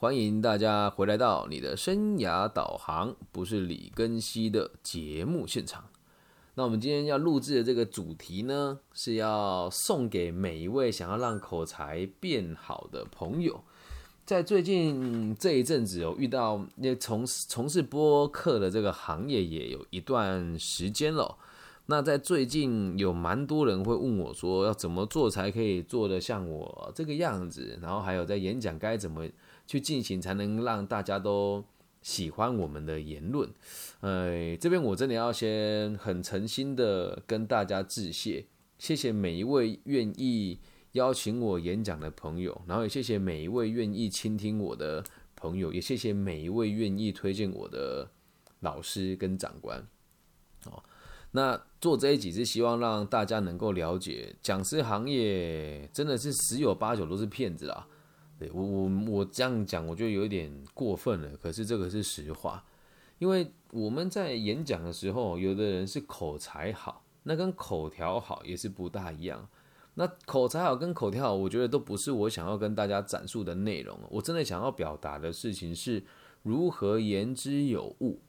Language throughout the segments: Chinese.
欢迎大家回来到你的生涯导航，不是李根熙的节目现场。那我们今天要录制的这个主题呢，是要送给每一位想要让口才变好的朋友。在最近这一阵子，有遇到那从事从事播客的这个行业也有一段时间了。那在最近有蛮多人会问我说，要怎么做才可以做得像我这个样子？然后还有在演讲该怎么？去进行才能让大家都喜欢我们的言论，呃，这边我真的要先很诚心的跟大家致谢，谢谢每一位愿意邀请我演讲的朋友，然后也谢谢每一位愿意倾听我的朋友，也谢谢每一位愿意推荐我的老师跟长官。哦，那做这一集是希望让大家能够了解，讲师行业真的是十有八九都是骗子啦。对我我我这样讲，我觉得有一点过分了。可是这个是实话，因为我们在演讲的时候，有的人是口才好，那跟口条好也是不大一样。那口才好跟口条好，我觉得都不是我想要跟大家阐述的内容。我真的想要表达的事情是如何言之有物。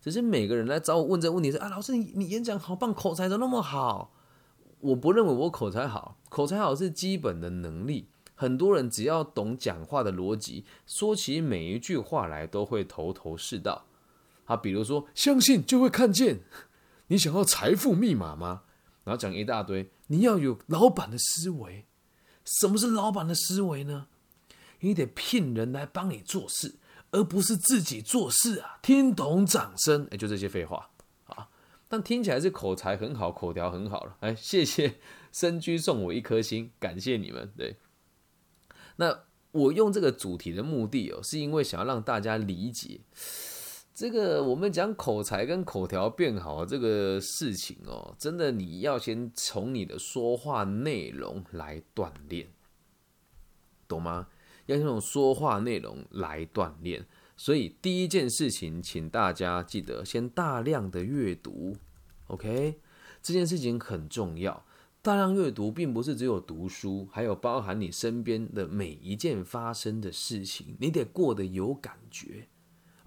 只是每个人来找我问这个问题是啊，老师你你演讲好棒，口才怎么那么好？我不认为我口才好，口才好是基本的能力。很多人只要懂讲话的逻辑，说起每一句话来都会头头是道。啊，比如说，相信就会看见。你想要财富密码吗？然后讲一大堆。你要有老板的思维。什么是老板的思维呢？你得聘人来帮你做事，而不是自己做事啊！听懂掌声？哎，就这些废话啊！但听起来是口才很好，口条很好了。哎，谢谢深居送我一颗心，感谢你们。对。那我用这个主题的目的哦，是因为想要让大家理解这个我们讲口才跟口条变好这个事情哦，真的你要先从你的说话内容来锻炼，懂吗？要用从说话内容来锻炼。所以第一件事情，请大家记得先大量的阅读，OK？这件事情很重要。大量阅读并不是只有读书，还有包含你身边的每一件发生的事情，你得过得有感觉。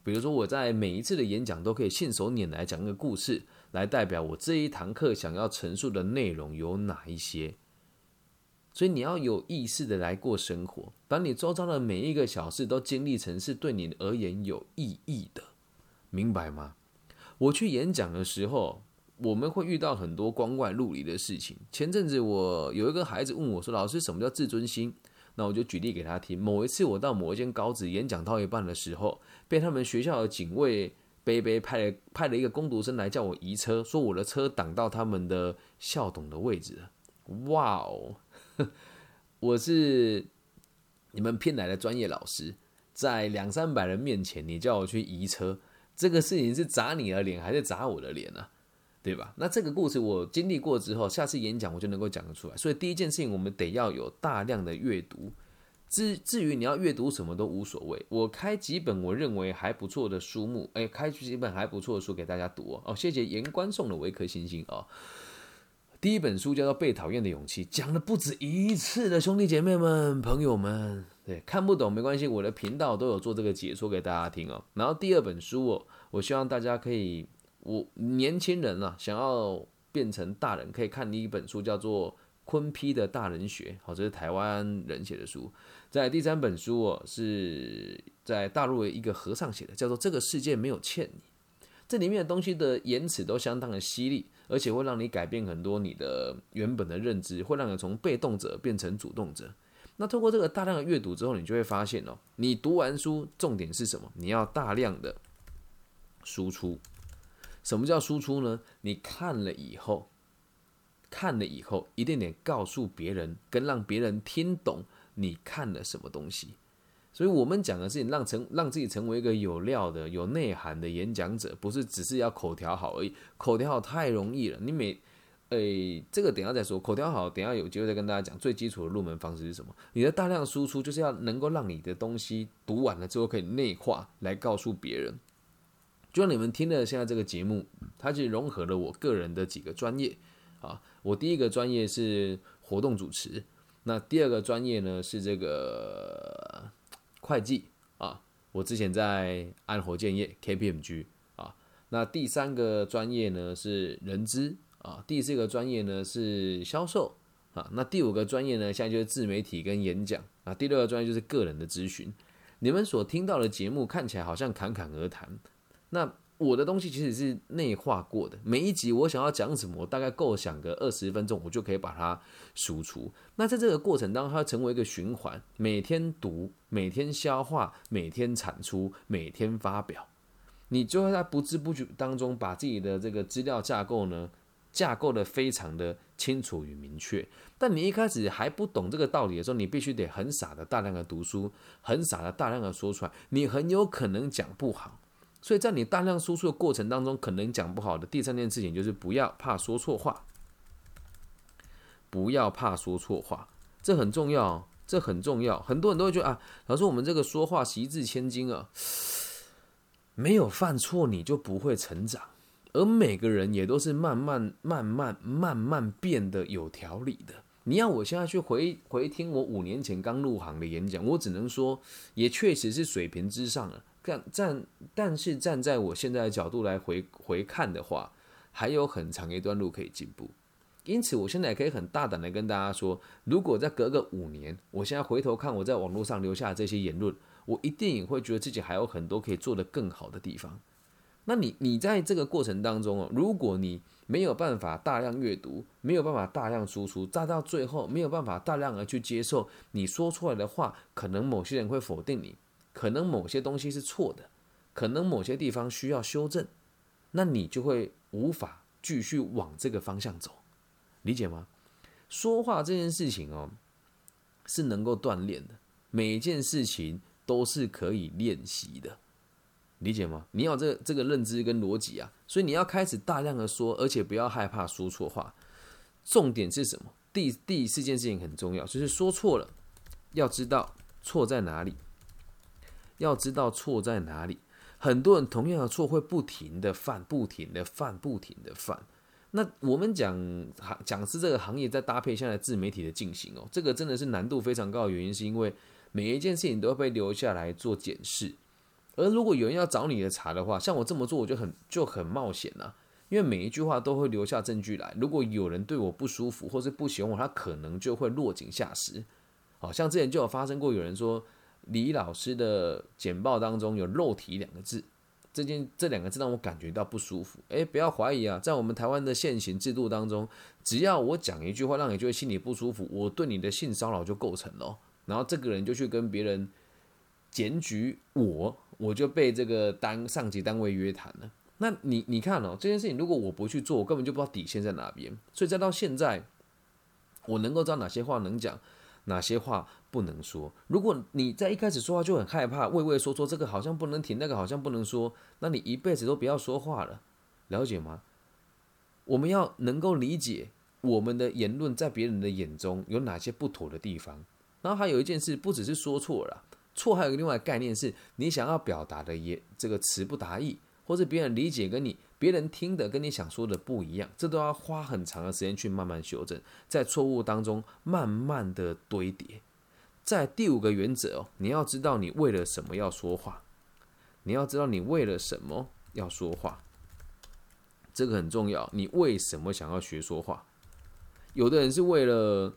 比如说，我在每一次的演讲都可以信手拈来讲一个故事，来代表我这一堂课想要陈述的内容有哪一些。所以你要有意识的来过生活，把你周遭的每一个小事都经历成是对你而言有意义的，明白吗？我去演讲的时候。我们会遇到很多光怪陆离的事情。前阵子我有一个孩子问我说：“老师，什么叫自尊心？”那我就举例给他听。某一次我到某一间高职演讲到一半的时候，被他们学校的警卫背背派了派了一个工读生来叫我移车，说我的车挡到他们的校董的位置。哇哦，我是你们骗来的专业老师，在两三百人面前，你叫我去移车，这个事情是砸你的脸还是砸我的脸呢？对吧？那这个故事我经历过之后，下次演讲我就能够讲得出来。所以第一件事情，我们得要有大量的阅读。至至于你要阅读什么都无所谓，我开几本我认为还不错的书目，哎，开几本还不错的书给大家读哦。谢谢严官送了我一颗星星哦。第一本书叫做《被讨厌的勇气》，讲了不止一次的兄弟姐妹们、朋友们，对，看不懂没关系，我的频道都有做这个解说给大家听哦。然后第二本书哦，我希望大家可以。我年轻人啊，想要变成大人，可以看第一本书，叫做《昆批的大人学》。好，这是台湾人写的书。在第三本书哦，是在大陆的一个和尚写的，叫做《这个世界没有欠你》。这里面的东西的言辞都相当的犀利，而且会让你改变很多你的原本的认知，会让你从被动者变成主动者。那通过这个大量的阅读之后，你就会发现哦，你读完书，重点是什么？你要大量的输出。什么叫输出呢？你看了以后，看了以后，一定得告诉别人，跟让别人听懂你看了什么东西。所以，我们讲的是你让成让自己成为一个有料的、有内涵的演讲者，不是只是要口条好而已。口条好太容易了，你每诶，这个等下再说。口条好，等下有机会再跟大家讲。最基础的入门方式是什么？你的大量输出就是要能够让你的东西读完了之后可以内化，来告诉别人。就像你们听的现在这个节目，它其实融合了我个人的几个专业。啊。我第一个专业是活动主持，那第二个专业呢是这个会计。啊我之前在安火建业 KPMG 啊，那第三个专业呢是人资。啊，第四个专业呢是销售。啊，那第五个专业呢现在就是自媒体跟演讲。啊，第六个专业就是个人的咨询。你们所听到的节目看起来好像侃侃而谈，那我的东西其实是内化过的。每一集我想要讲什么，我大概构想个二十分钟，我就可以把它输出。那在这个过程当中，它成为一个循环，每天读，每天消化，每天产出，每天发表，你就会在不知不觉当中把自己的这个资料架构呢，架构的非常的清楚与明确。但你一开始还不懂这个道理的时候，你必须得很傻的大量的读书，很傻的大量的说出来，你很有可能讲不好。所以在你大量输出的过程当中，可能讲不好的第三件事情就是不要怕说错话，不要怕说错话，这很重要，这很重要。很多人都会觉得啊，老师我们这个说话习字千金啊，没有犯错你就不会成长。而每个人也都是慢慢、慢慢、慢慢变得有条理的。你要我现在去回回听我五年前刚入行的演讲，我只能说，也确实是水平之上了。站站，但是站在我现在的角度来回回看的话，还有很长一段路可以进步。因此，我现在可以很大胆的跟大家说，如果再隔个五年，我现在回头看我在网络上留下这些言论，我一定也会觉得自己还有很多可以做得更好的地方。那你你在这个过程当中哦，如果你没有办法大量阅读，没有办法大量输出，再到最后没有办法大量的去接受你说出来的话，可能某些人会否定你，可能某些东西是错的，可能某些地方需要修正，那你就会无法继续往这个方向走，理解吗？说话这件事情哦，是能够锻炼的，每一件事情都是可以练习的。理解吗？你要这这个认知跟逻辑啊，所以你要开始大量的说，而且不要害怕说错话。重点是什么？第第四件事情很重要，就是说错了，要知道错在哪里，要知道错在哪里。很多人同样的错会不停的犯，不停的犯，不停的犯。那我们讲行讲师这个行业，在搭配现在自媒体的进行哦，这个真的是难度非常高的原因，是因为每一件事情都要被留下来做检视。而如果有人要找你的茬的话，像我这么做，我就很就很冒险呐，因为每一句话都会留下证据来。如果有人对我不舒服，或是不喜欢我，他可能就会落井下石。好像之前就有发生过，有人说李老师的简报当中有“肉体”两个字，这件这两个字让我感觉到不舒服。诶，不要怀疑啊，在我们台湾的现行制度当中，只要我讲一句话让你觉得心里不舒服，我对你的性骚扰就构成了，然后这个人就去跟别人检举我。我就被这个单上级单位约谈了。那你你看哦，这件事情如果我不去做，我根本就不知道底线在哪边。所以再到现在，我能够知道哪些话能讲，哪些话不能说。如果你在一开始说话就很害怕，畏畏缩缩，这个好像不能停，那个好像不能说，那你一辈子都不要说话了，了解吗？我们要能够理解我们的言论在别人的眼中有哪些不妥的地方。然后还有一件事，不只是说错了。错还有个另外概念，是你想要表达的也这个词不达意，或者别人理解跟你别人听的跟你想说的不一样，这都要花很长的时间去慢慢修正，在错误当中慢慢的堆叠。在第五个原则哦，你要知道你为了什么要说话，你要知道你为了什么要说话，这个很重要。你为什么想要学说话？有的人是为了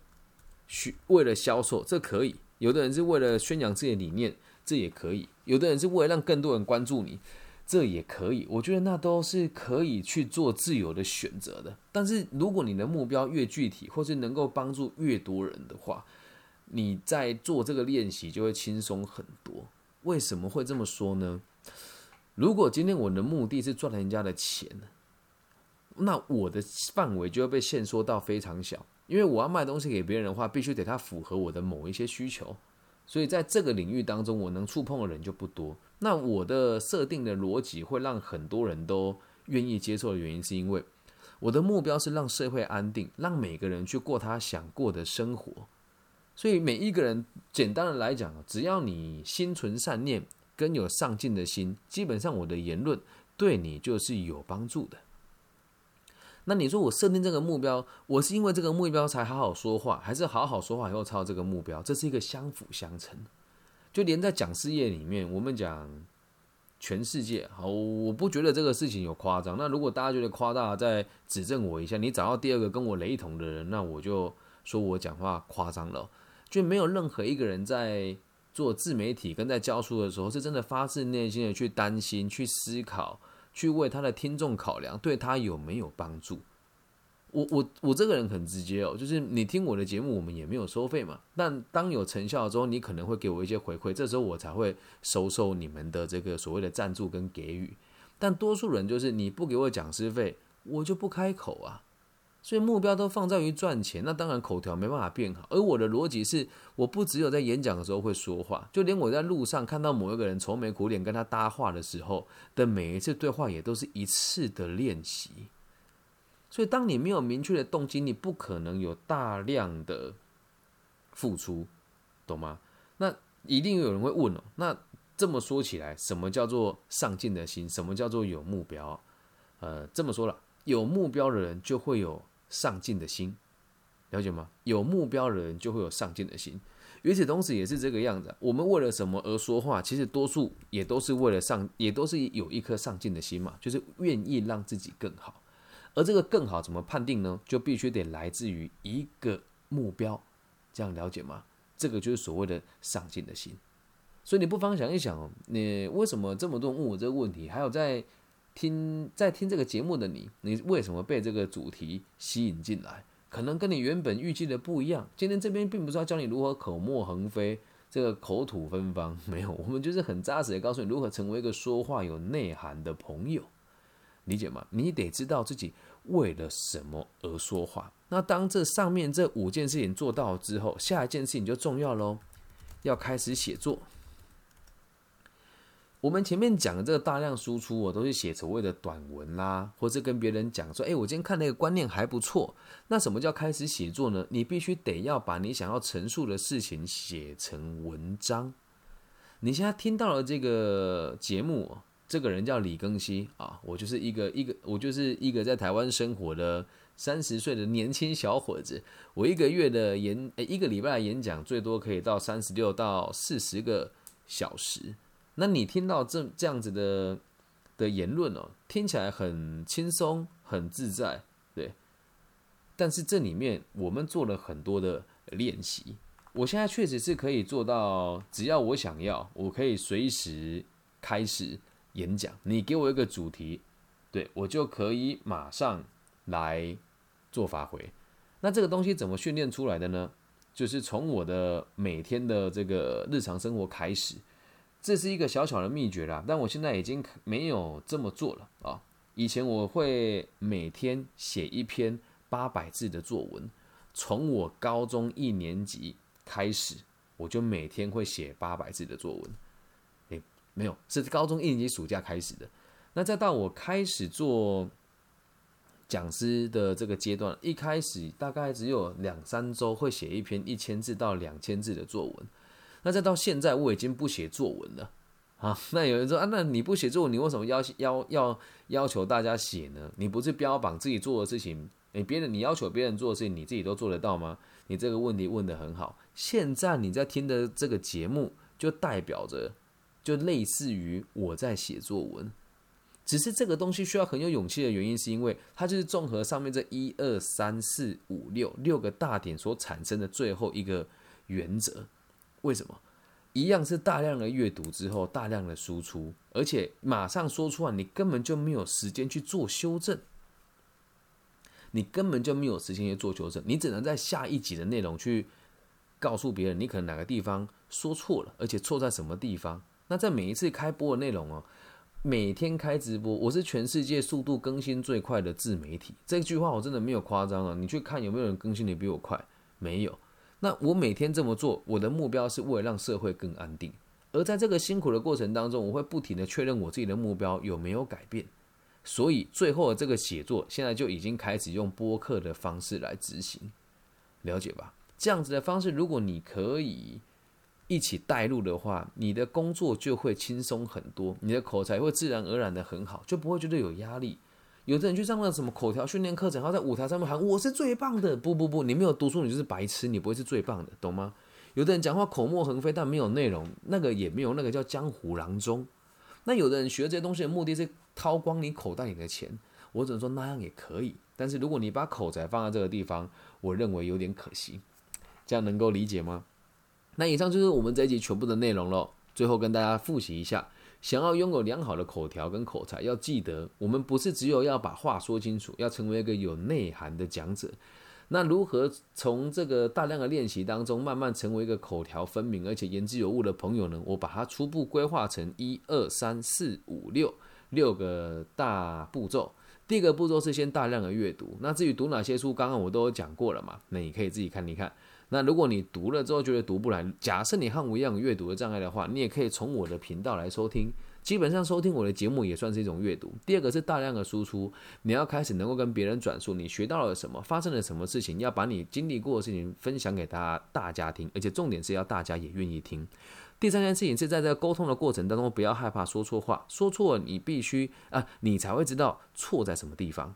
学，为了销售，这可以。有的人是为了宣扬自己的理念，这也可以；有的人是为了让更多人关注你，这也可以。我觉得那都是可以去做自由的选择的。但是如果你的目标越具体，或是能够帮助越多人的话，你在做这个练习就会轻松很多。为什么会这么说呢？如果今天我的目的是赚人家的钱，那我的范围就会被限缩到非常小。因为我要卖东西给别人的话，必须得它符合我的某一些需求，所以在这个领域当中，我能触碰的人就不多。那我的设定的逻辑会让很多人都愿意接受的原因，是因为我的目标是让社会安定，让每个人去过他想过的生活。所以每一个人，简单的来讲，只要你心存善念，跟有上进的心，基本上我的言论对你就是有帮助的。那你说我设定这个目标，我是因为这个目标才好好说话，还是好好说话以后超这个目标？这是一个相辅相成。就连在讲事业里面，我们讲全世界，好，我不觉得这个事情有夸张。那如果大家觉得夸大，再指正我一下。你找到第二个跟我雷同的人，那我就说我讲话夸张了。就没有任何一个人在做自媒体跟在教书的时候，是真的发自内心的去担心、去思考、去为他的听众考量，对他有没有帮助。我我我这个人很直接哦，就是你听我的节目，我们也没有收费嘛。但当有成效之后，你可能会给我一些回馈，这时候我才会收受你们的这个所谓的赞助跟给予。但多数人就是你不给我讲师费，我就不开口啊。所以目标都放在于赚钱，那当然口条没办法变好。而我的逻辑是，我不只有在演讲的时候会说话，就连我在路上看到某一个人愁眉苦脸跟他搭话的时候的每一次对话，也都是一次的练习。所以，当你没有明确的动机，你不可能有大量的付出，懂吗？那一定有人会问哦。那这么说起来，什么叫做上进的心？什么叫做有目标？呃，这么说了，有目标的人就会有上进的心，了解吗？有目标的人就会有上进的心。与此同时，也是这个样子。我们为了什么而说话？其实多数也都是为了上，也都是有一颗上进的心嘛，就是愿意让自己更好。而这个更好怎么判定呢？就必须得来自于一个目标，这样了解吗？这个就是所谓的上进的心。所以你不妨想一想，你为什么这么多问我这个问题？还有在听在听这个节目的你，你为什么被这个主题吸引进来？可能跟你原本预计的不一样。今天这边并不是要教你如何口沫横飞，这个口吐芬芳，没有，我们就是很扎实的告诉你如何成为一个说话有内涵的朋友。理解吗？你得知道自己为了什么而说话。那当这上面这五件事情做到之后，下一件事情就重要喽，要开始写作。我们前面讲的这个大量输出，我都是写所谓的短文啦，或者跟别人讲说：“哎，我今天看那个观念还不错。”那什么叫开始写作呢？你必须得要把你想要陈述的事情写成文章。你现在听到了这个节目。这个人叫李庚希啊，我就是一个一个，我就是一个在台湾生活的三十岁的年轻小伙子。我一个月的演，诶，一个礼拜的演讲最多可以到三十六到四十个小时。那你听到这这样子的的言论哦，听起来很轻松很自在，对。但是这里面我们做了很多的练习。我现在确实是可以做到，只要我想要，我可以随时开始。演讲，你给我一个主题，对我就可以马上来做发挥。那这个东西怎么训练出来的呢？就是从我的每天的这个日常生活开始，这是一个小小的秘诀啦。但我现在已经没有这么做了啊。以前我会每天写一篇八百字的作文，从我高中一年级开始，我就每天会写八百字的作文。没有，是高中一年级暑假开始的。那再到我开始做讲师的这个阶段，一开始大概只有两三周会写一篇一千字到两千字的作文。那再到现在，我已经不写作文了啊。那有人说啊，那你不写作文，你为什么要要要要求大家写呢？你不是标榜自己做的事情，诶，别人你要求别人做的事情，你自己都做得到吗？你这个问题问得很好。现在你在听的这个节目，就代表着。就类似于我在写作文，只是这个东西需要很有勇气的原因，是因为它就是综合上面这一二三四五六六个大点所产生的最后一个原则。为什么？一样是大量的阅读之后，大量的输出，而且马上说出来，你根本就没有时间去做修正，你根本就没有时间去做修正，你只能在下一集的内容去告诉别人，你可能哪个地方说错了，而且错在什么地方。那在每一次开播的内容哦，每天开直播，我是全世界速度更新最快的自媒体。这句话我真的没有夸张啊！你去看有没有人更新的比我快？没有。那我每天这么做，我的目标是为了让社会更安定。而在这个辛苦的过程当中，我会不停的确认我自己的目标有没有改变。所以最后的这个写作，现在就已经开始用播客的方式来执行，了解吧？这样子的方式，如果你可以。一起带入的话，你的工作就会轻松很多，你的口才会自然而然的很好，就不会觉得有压力。有的人去上了什么口条训练课程，然后在舞台上面喊“我是最棒的”，不不不，你没有读书，你就是白痴，你不会是最棒的，懂吗？有的人讲话口沫横飞，但没有内容，那个也没有那个叫江湖郎中。那有的人学这些东西的目的是掏光你口袋里的钱，我只能说那样也可以。但是如果你把口才放在这个地方，我认为有点可惜。这样能够理解吗？那以上就是我们这一集全部的内容了。最后跟大家复习一下：想要拥有良好的口条跟口才，要记得我们不是只有要把话说清楚，要成为一个有内涵的讲者。那如何从这个大量的练习当中，慢慢成为一个口条分明而且言之有物的朋友呢？我把它初步规划成一二三四五六六个大步骤。第一个步骤是先大量的阅读。那至于读哪些书，刚刚我都有讲过了嘛？那你可以自己看一看。那如果你读了之后觉得读不来，假设你和我一样阅读的障碍的话，你也可以从我的频道来收听。基本上收听我的节目也算是一种阅读。第二个是大量的输出，你要开始能够跟别人转述你学到了什么，发生了什么事情，要把你经历过的事情分享给大家大家听，而且重点是要大家也愿意听。第三件事情是在这个沟通的过程当中，不要害怕说错话，说错了你必须啊，你才会知道错在什么地方，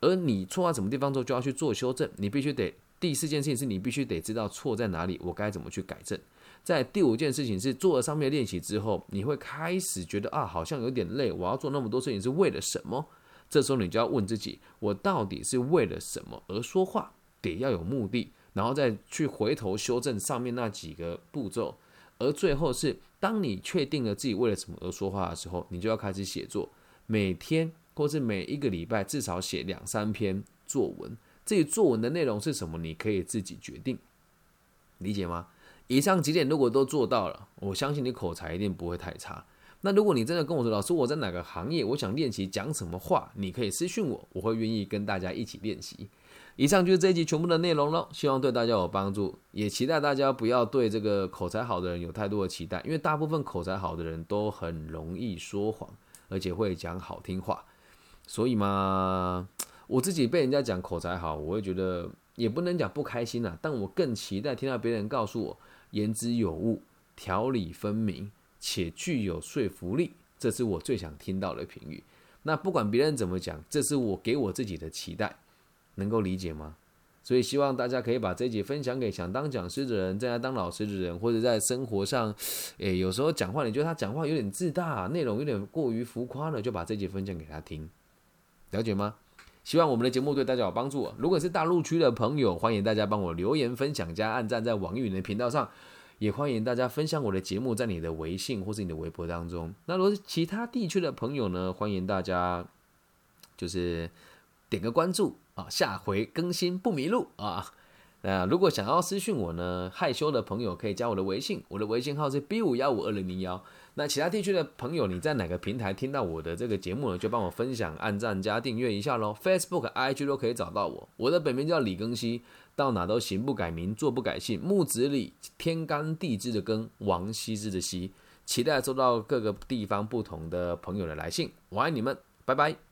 而你错在什么地方之后就要去做修正，你必须得。第四件事情是你必须得知道错在哪里，我该怎么去改正。在第五件事情是做了上面练习之后，你会开始觉得啊，好像有点累，我要做那么多事情是为了什么？这时候你就要问自己，我到底是为了什么而说话？得要有目的，然后再去回头修正上面那几个步骤。而最后是，当你确定了自己为了什么而说话的时候，你就要开始写作，每天或是每一个礼拜至少写两三篇作文。至于作文的内容是什么，你可以自己决定，理解吗？以上几点如果都做到了，我相信你口才一定不会太差。那如果你真的跟我说，老师我在哪个行业，我想练习讲什么话，你可以私信我，我会愿意跟大家一起练习。以上就是这一集全部的内容了，希望对大家有帮助，也期待大家不要对这个口才好的人有太多的期待，因为大部分口才好的人都很容易说谎，而且会讲好听话，所以嘛。我自己被人家讲口才好，我会觉得也不能讲不开心呐，但我更期待听到别人告诉我言之有物、条理分明且具有说服力，这是我最想听到的评语。那不管别人怎么讲，这是我给我自己的期待，能够理解吗？所以希望大家可以把这集分享给想当讲师的人、正在当老师的人，或者在生活上，诶，有时候讲话你觉得他讲话有点自大，内容有点过于浮夸了，就把这集分享给他听，了解吗？希望我们的节目对大家有帮助。如果是大陆区的朋友，欢迎大家帮我留言分享加按赞在网易云的频道上，也欢迎大家分享我的节目在你的微信或是你的微博当中。那如果是其他地区的朋友呢，欢迎大家就是点个关注啊，下回更新不迷路啊。那如果想要私讯我呢，害羞的朋友可以加我的微信，我的微信号是 B 五幺五二零零幺。那其他地区的朋友，你在哪个平台听到我的这个节目呢？就帮我分享、按赞加订阅一下喽。Facebook、IG 都可以找到我。我的本名叫李庚希，到哪都行不改名，坐不改姓。木子李，天干地支的庚，王羲之的羲。期待收到各个地方不同的朋友的来信。我爱你们，拜拜。